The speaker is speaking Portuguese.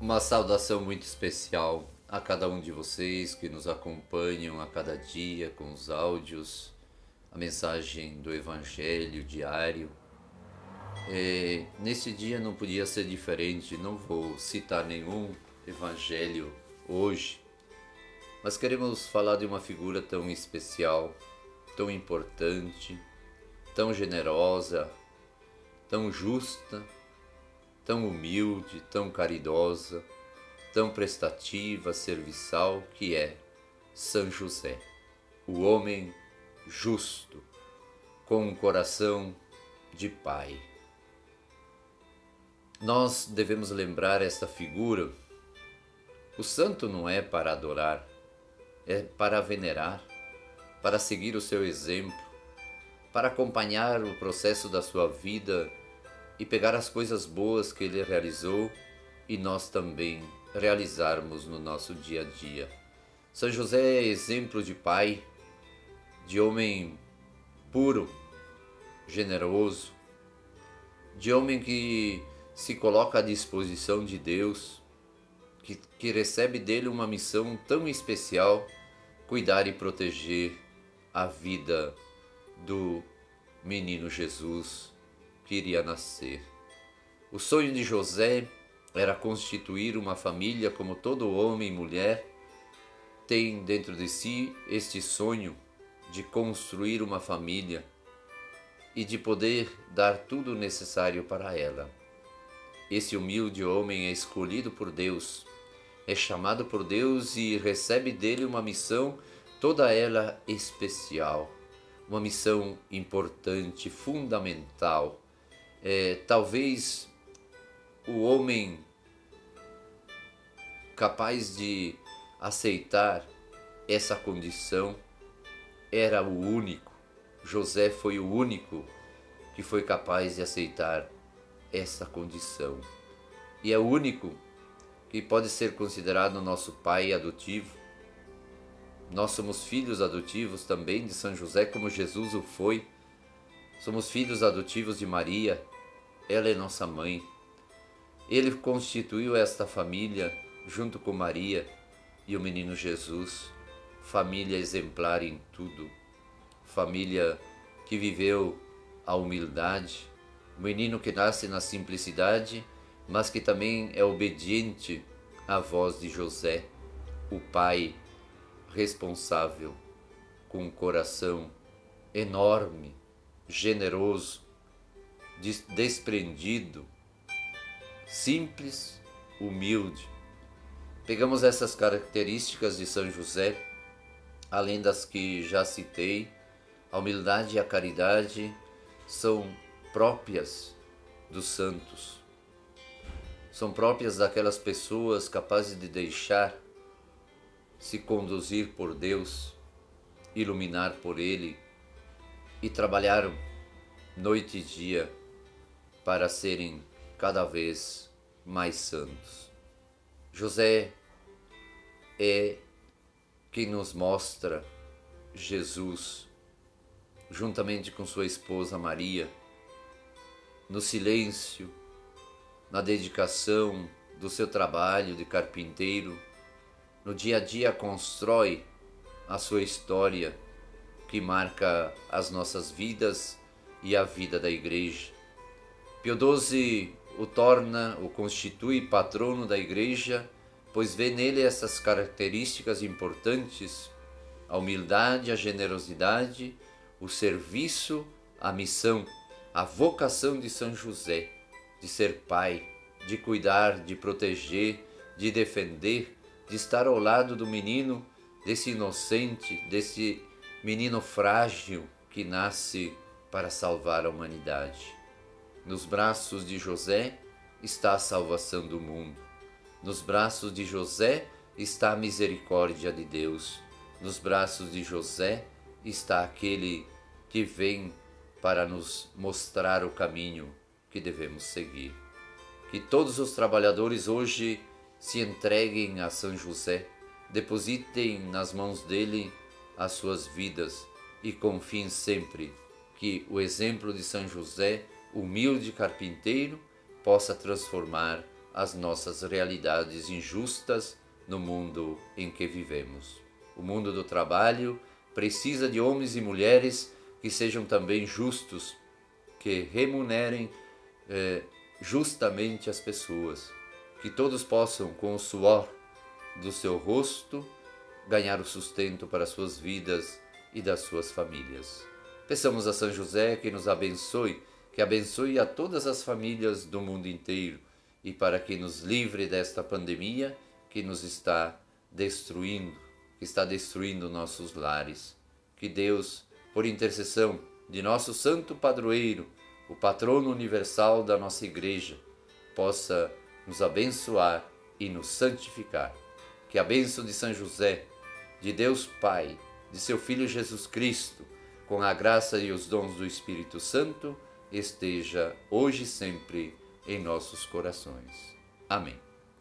Uma saudação muito especial a cada um de vocês que nos acompanham a cada dia com os áudios, a mensagem do Evangelho diário. É, nesse dia não podia ser diferente, não vou citar nenhum Evangelho hoje, mas queremos falar de uma figura tão especial, tão importante, tão generosa, tão justa tão humilde, tão caridosa, tão prestativa, serviçal que é São José, o homem justo, com um coração de pai. Nós devemos lembrar esta figura. O santo não é para adorar, é para venerar, para seguir o seu exemplo, para acompanhar o processo da sua vida e pegar as coisas boas que ele realizou e nós também realizarmos no nosso dia a dia. São José é exemplo de pai, de homem puro, generoso, de homem que se coloca à disposição de Deus, que, que recebe dele uma missão tão especial, cuidar e proteger a vida do menino Jesus que iria nascer. O sonho de José era constituir uma família como todo homem e mulher tem dentro de si este sonho de construir uma família e de poder dar tudo necessário para ela. Esse humilde homem é escolhido por Deus, é chamado por Deus e recebe dele uma missão, toda ela especial, uma missão importante, fundamental é, talvez o homem capaz de aceitar essa condição era o único. José foi o único que foi capaz de aceitar essa condição. E é o único que pode ser considerado nosso pai adotivo. Nós somos filhos adotivos também de São José, como Jesus o foi. Somos filhos adotivos de Maria, ela é nossa mãe. Ele constituiu esta família junto com Maria e o menino Jesus, família exemplar em tudo, família que viveu a humildade, menino que nasce na simplicidade, mas que também é obediente à voz de José, o pai responsável, com um coração enorme, generoso, desprendido, simples, humilde. Pegamos essas características de São José, além das que já citei, a humildade e a caridade são próprias dos santos. São próprias daquelas pessoas capazes de deixar se conduzir por Deus, iluminar por Ele e trabalhar noite e dia para serem cada vez mais santos. José é quem nos mostra Jesus, juntamente com sua esposa Maria, no silêncio, na dedicação do seu trabalho de carpinteiro, no dia a dia constrói a sua história que marca as nossas vidas e a vida da Igreja. Pio XII o torna, o constitui patrono da Igreja, pois vê nele essas características importantes: a humildade, a generosidade, o serviço, a missão, a vocação de São José, de ser pai, de cuidar, de proteger, de defender, de estar ao lado do menino, desse inocente, desse menino frágil que nasce para salvar a humanidade. Nos braços de José está a salvação do mundo. Nos braços de José está a misericórdia de Deus. Nos braços de José está aquele que vem para nos mostrar o caminho que devemos seguir. Que todos os trabalhadores hoje se entreguem a São José, depositem nas mãos dele as suas vidas e confiem sempre que o exemplo de São José, humilde carpinteiro, possa transformar as nossas realidades injustas no mundo em que vivemos. O mundo do trabalho precisa de homens e mulheres que sejam também justos, que remunerem eh, justamente as pessoas, que todos possam, com o suor do seu rosto, ganhar o sustento para suas vidas e das suas famílias. Peçamos a São José que nos abençoe, que abençoe a todas as famílias do mundo inteiro e para que nos livre desta pandemia que nos está destruindo, que está destruindo nossos lares. Que Deus, por intercessão de nosso santo padroeiro, o patrono universal da nossa igreja, possa nos abençoar e nos santificar. Que a bênção de São José, de Deus Pai, de seu Filho Jesus Cristo, com a graça e os dons do Espírito Santo, esteja hoje e sempre em nossos corações. Amém.